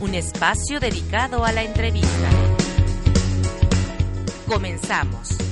Un espacio dedicado a la entrevista. Comenzamos.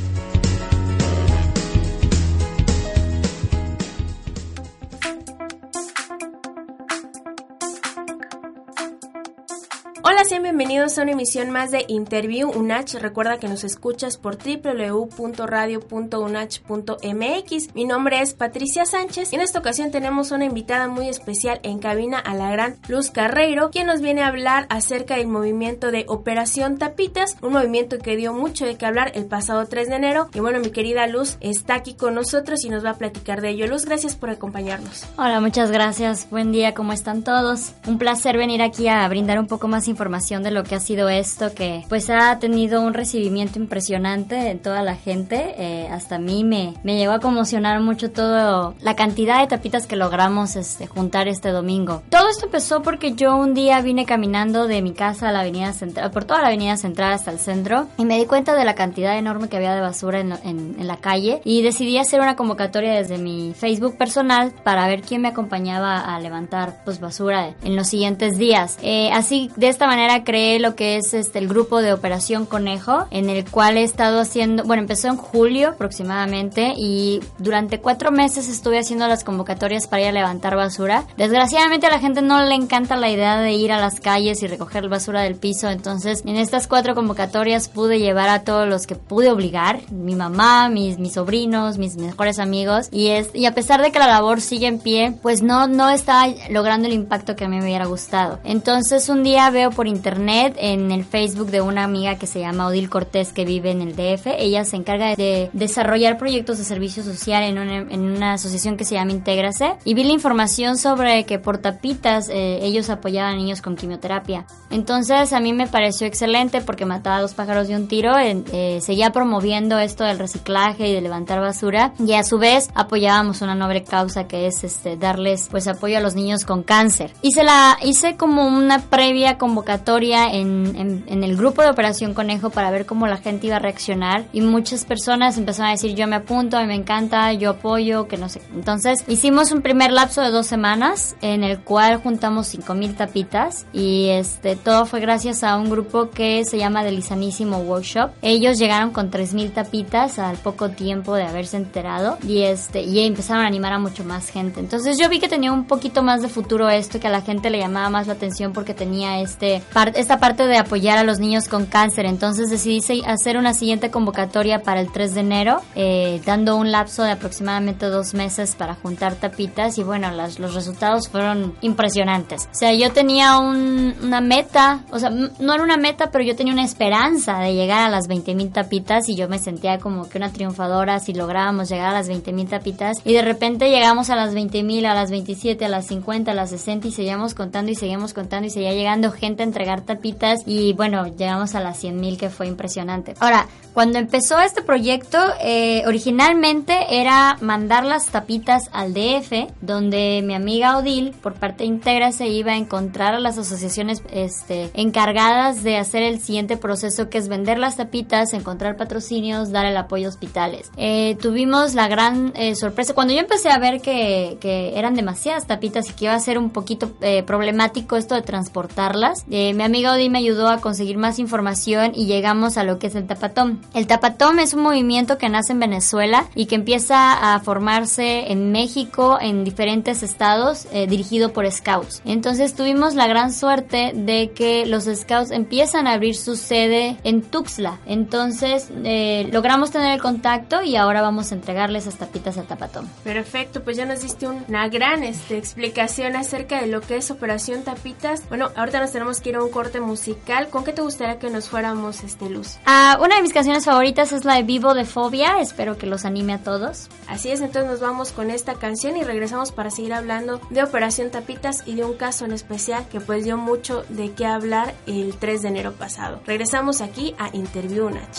Bienvenidos a una emisión más de Interview UNACH. Recuerda que nos escuchas por www.radio.unach.mx. Mi nombre es Patricia Sánchez y en esta ocasión tenemos una invitada muy especial en cabina a la gran Luz Carreiro, quien nos viene a hablar acerca del movimiento de Operación Tapitas, un movimiento que dio mucho de qué hablar el pasado 3 de enero. Y bueno, mi querida Luz está aquí con nosotros y nos va a platicar de ello. Luz, gracias por acompañarnos. Hola, muchas gracias. Buen día, ¿cómo están todos? Un placer venir aquí a brindar un poco más información información de lo que ha sido esto, que pues ha tenido un recibimiento impresionante en toda la gente. Eh, hasta a mí me, me llegó a conmocionar mucho todo la cantidad de tapitas que logramos este, juntar este domingo. Todo esto empezó porque yo un día vine caminando de mi casa a la avenida central, por toda la avenida central hasta el centro, y me di cuenta de la cantidad enorme que había de basura en, en, en la calle y decidí hacer una convocatoria desde mi Facebook personal para ver quién me acompañaba a levantar pues basura en los siguientes días. Eh, así de esta manera creé lo que es este el grupo de Operación Conejo, en el cual he estado haciendo, bueno, empezó en julio aproximadamente y durante cuatro meses estuve haciendo las convocatorias para ir a levantar basura. Desgraciadamente a la gente no le encanta la idea de ir a las calles y recoger basura del piso, entonces en estas cuatro convocatorias pude llevar a todos los que pude obligar, mi mamá, mis, mis sobrinos, mis mejores amigos, y, es, y a pesar de que la labor sigue en pie, pues no, no está logrando el impacto que a mí me hubiera gustado. Entonces un día veo por internet en el Facebook de una amiga que se llama Odil Cortés que vive en el DF. Ella se encarga de desarrollar proyectos de servicio social en una, en una asociación que se llama Intégrase y vi la información sobre que por tapitas eh, ellos apoyaban a niños con quimioterapia. Entonces a mí me pareció excelente porque mataba a dos pájaros de un tiro, eh, seguía promoviendo esto del reciclaje y de levantar basura y a su vez apoyábamos una noble causa que es este darles pues apoyo a los niños con cáncer. Hice la hice como una previa convocatoria en, en, el grupo de Operación Conejo para ver cómo la gente iba a reaccionar y muchas personas empezaron a decir yo me apunto, a mí me encanta, yo apoyo, que no sé. Entonces hicimos un primer lapso de dos semanas en el cual juntamos 5.000 tapitas y este todo fue gracias a un grupo que se llama Delizanísimo Workshop. Ellos llegaron con 3.000 tapitas al poco tiempo de haberse enterado y este y empezaron a animar a mucho más gente. Entonces yo vi que tenía un poquito más de futuro esto, que a la gente le llamaba más la atención porque tenía este esta parte de apoyar a los niños con cáncer. Entonces decidí hacer una siguiente convocatoria para el 3 de enero, eh, dando un lapso de aproximadamente dos meses para juntar tapitas y bueno, las, los resultados fueron impresionantes. O sea, yo tenía una meta, o sea, no era una meta, pero yo tenía una esperanza de llegar a las 20 mil tapitas y yo me sentía como que una triunfadora si lográbamos llegar a las 20 mil tapitas y de repente llegamos a las 20 mil, a las 27, a las 50, a las 60 y seguíamos contando y seguíamos contando y seguía llegando gente entregar tapitas y bueno, llegamos a las 100 mil que fue impresionante. Ahora, cuando empezó este proyecto, eh, originalmente era mandar las tapitas al DF, donde mi amiga Odil, por parte de Integra, se iba a encontrar a las asociaciones este, encargadas de hacer el siguiente proceso, que es vender las tapitas, encontrar patrocinios, dar el apoyo a hospitales. Eh, tuvimos la gran eh, sorpresa, cuando yo empecé a ver que, que, eran demasiadas tapitas y que iba a ser un poquito problemático esto de transportarlas, mi amiga Odi me ayudó a conseguir más información y llegamos a lo que es el tapatón. El tapatón es un movimiento que nace en Venezuela y que empieza a formarse en México, en diferentes estados, eh, dirigido por scouts. Entonces tuvimos la gran suerte de que los scouts empiezan a abrir su sede en Tuxtla. Entonces eh, logramos tener el contacto y ahora vamos a entregarles las tapitas al tapatón. Perfecto, pues ya nos diste una gran este, explicación acerca de lo que es Operación Tapitas. Bueno, ahorita nos tenemos que un corte musical. ¿Con qué te gustaría que nos fuéramos, este Luz? Ah, una de mis canciones favoritas es la de Vivo de Fobia. Espero que los anime a todos. Así es, entonces nos vamos con esta canción y regresamos para seguir hablando de Operación Tapitas y de un caso en especial que pues dio mucho de qué hablar el 3 de enero pasado. Regresamos aquí a Interview Natch.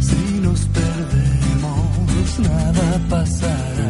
Si nos perdemos, nada pasará.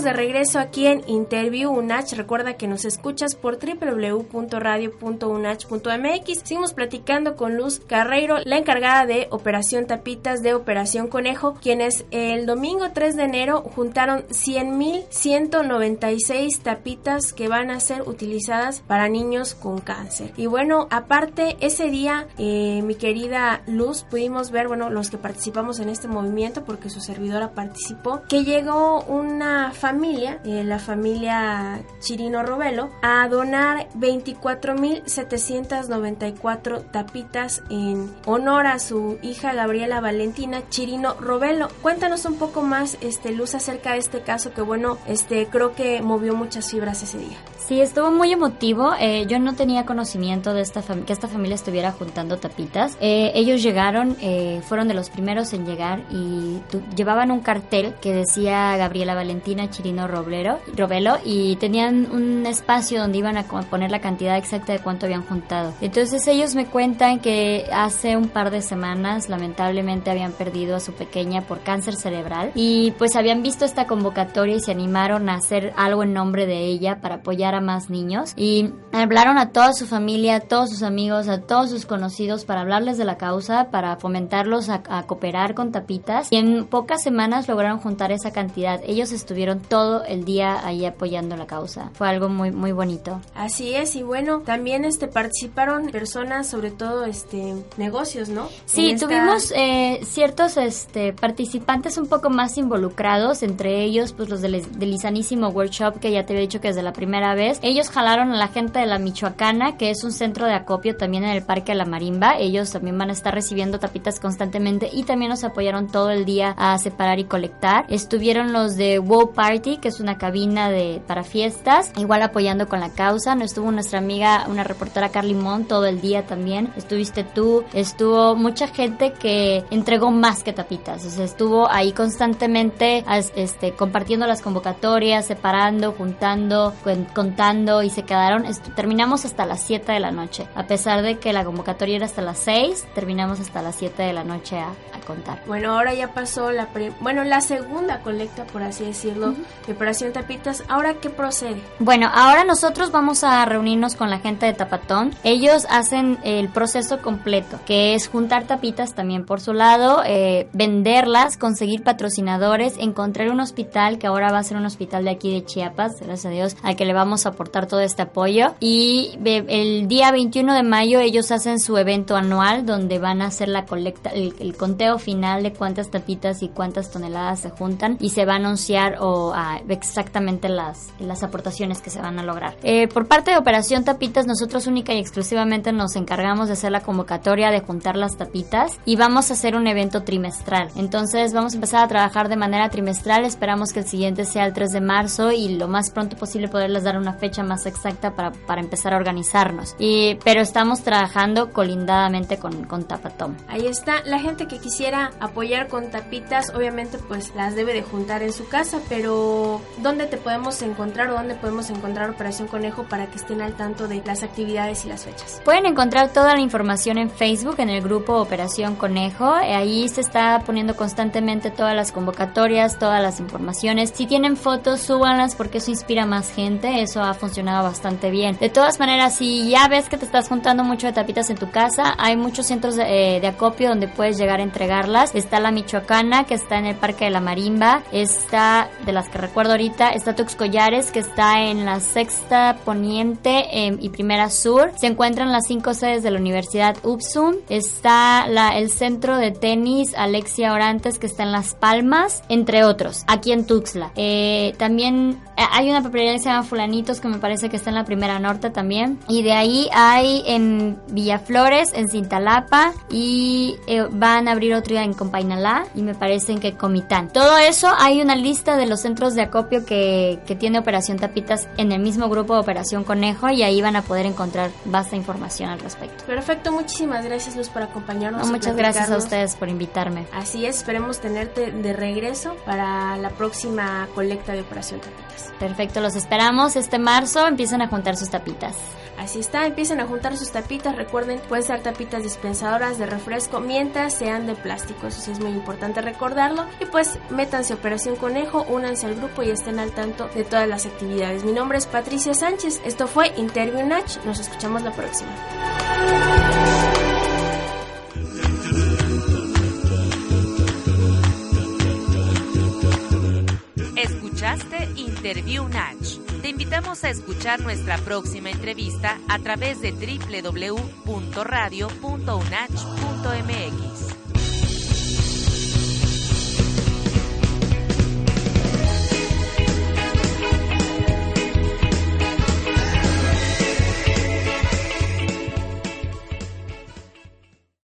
De regreso aquí en Interview UNACH. Recuerda que nos escuchas por www.radio.unach.mx. Seguimos platicando con Luz Carreiro, la encargada de Operación Tapitas de Operación Conejo, quienes el domingo 3 de enero juntaron 100.196 tapitas que van a ser utilizadas para niños con cáncer. Y bueno, aparte, ese día, eh, mi querida Luz, pudimos ver, bueno, los que participamos en este movimiento, porque su servidora participó, que llegó una familia, eh, la familia Chirino Robelo, a donar 24.794 tapitas en honor a su hija Gabriela Valentina Chirino Robelo. Cuéntanos un poco más, este, Luz, acerca de este caso que, bueno, este, creo que movió muchas fibras ese día. Sí, estuvo muy emotivo. Eh, yo no tenía conocimiento de esta que esta familia estuviera juntando tapitas. Eh, ellos llegaron, eh, fueron de los primeros en llegar y llevaban un cartel que decía Gabriela Valentina Chirino Roblero, Robelo y tenían un espacio donde iban a poner la cantidad exacta de cuánto habían juntado. Entonces ellos me cuentan que hace un par de semanas lamentablemente habían perdido a su pequeña por cáncer cerebral y pues habían visto esta convocatoria y se animaron a hacer algo en nombre de ella para apoyar a más niños y hablaron a toda su familia, a todos sus amigos, a todos sus conocidos para hablarles de la causa, para fomentarlos a, a cooperar con tapitas y en pocas semanas lograron juntar esa cantidad. Ellos estuvieron todo el día ahí apoyando la causa. Fue algo muy muy bonito. Así es y bueno, también este participaron personas, sobre todo este negocios, ¿no? Sí, esta- tuvimos eh, ciertos este, participantes un poco más involucrados, entre ellos pues los del, del Workshop, que ya te había dicho que desde la primera vez. Ellos jalaron a la gente de la Michoacana, que es un centro de acopio también en el Parque de la Marimba. Ellos también van a estar recibiendo tapitas constantemente y también nos apoyaron todo el día a separar y colectar. Estuvieron los de Wow Party, que es una cabina de para fiestas, igual apoyando con la causa. No estuvo nuestra amiga, una reportera Carly Mon todo el día también. Estuviste tú, estuvo mucha gente que entregó más que tapitas. O sea, estuvo ahí constantemente este, compartiendo las convocatorias, separando, juntando, cuen- y se quedaron. terminamos hasta las 7 de la noche. A pesar de que la convocatoria era hasta las 6, terminamos hasta las 7 de la noche a, a contar. Bueno, ahora ya pasó la bueno, la segunda colecta, por así decirlo, de Operación Tapitas. Ahora, ¿qué procede? Bueno, ahora nosotros vamos a reunirnos con la gente de Tapatón. Ellos hacen el proceso completo, que es juntar tapitas también por su lado, eh, venderlas, conseguir patrocinadores, encontrar un hospital que ahora va a ser un hospital de aquí de Chiapas, gracias a Dios, al que le vamos aportar todo este apoyo. Y el día 21 de mayo ellos hacen su evento anual donde van a hacer la colecta, el, el conteo final de cuántas tapitas y cuántas toneladas se juntan y se va a anunciar o a exactamente las, las aportaciones que se van a lograr. Eh, por parte de Operación Tapitas, nosotros única y exclusivamente nos encargamos de hacer la convocatoria de juntar las tapitas y vamos a hacer un evento trimestral. Entonces vamos a empezar a trabajar de manera trimestral. Esperamos que el siguiente sea el 3 de marzo y lo más pronto posible poderles dar una fecha más exacta para, para empezar a organizarnos. Y, pero estamos trabajando colindadamente con, con Tapatón. Ahí está, la gente que quisiera apoyar con tapitas, obviamente pues las debe de juntar en su casa, pero ¿dónde te podemos encontrar o dónde podemos encontrar Operación Conejo para que estén al tanto de las actividades y las fechas? Pueden encontrar toda la información en Facebook, en el grupo Operación Conejo. Ahí se está poniendo constantemente todas las convocatorias, todas las informaciones. Si tienen fotos, súbanlas porque eso inspira más gente. Eso ha funcionado bastante bien. De todas maneras, si ya ves que te estás juntando mucho de tapitas en tu casa, hay muchos centros de, eh, de acopio donde puedes llegar a entregarlas. Está la Michoacana, que está en el Parque de la Marimba. Está, de las que recuerdo ahorita, está Tuxcollares, que está en la sexta poniente em, y primera sur. Se encuentran las cinco sedes de la Universidad UPSUM. Está el centro de tenis Alexia Orantes, que está en Las Palmas, entre otros, aquí en Tuxtla. Eh, también eh, hay una papelería que se llama Que me parece que está en la primera norte también. Y de ahí hay en Villaflores, en Cintalapa, y eh, van a abrir otro en Compainalá, y me parece que Comitán. Todo eso hay una lista de los centros de acopio que, que tiene Operación Tapitas en el mismo grupo de Operación Conejo, y ahí van a poder encontrar vasta información al respecto. Perfecto, muchísimas gracias Luz por acompañarnos. No, muchas gracias a ustedes por invitarme. Así es, esperemos tenerte de regreso para la próxima colecta de Operación Tapitas. Perfecto, los esperamos este marzo, empiezan a juntar sus tapitas. Así está, empiecen a juntar sus tapitas, recuerden, pueden ser tapitas dispensadoras de refresco mientras sean de plástico, eso sí es muy importante recordarlo. Y pues métanse a Operación Conejo, únanse al grupo y estén al tanto de todas las actividades. Mi nombre es Patricia Sánchez, esto fue Interview Natch, nos escuchamos la próxima. Escuchaste Interview Natch. Te invitamos a escuchar nuestra próxima entrevista a través de www.radio.unach.mx.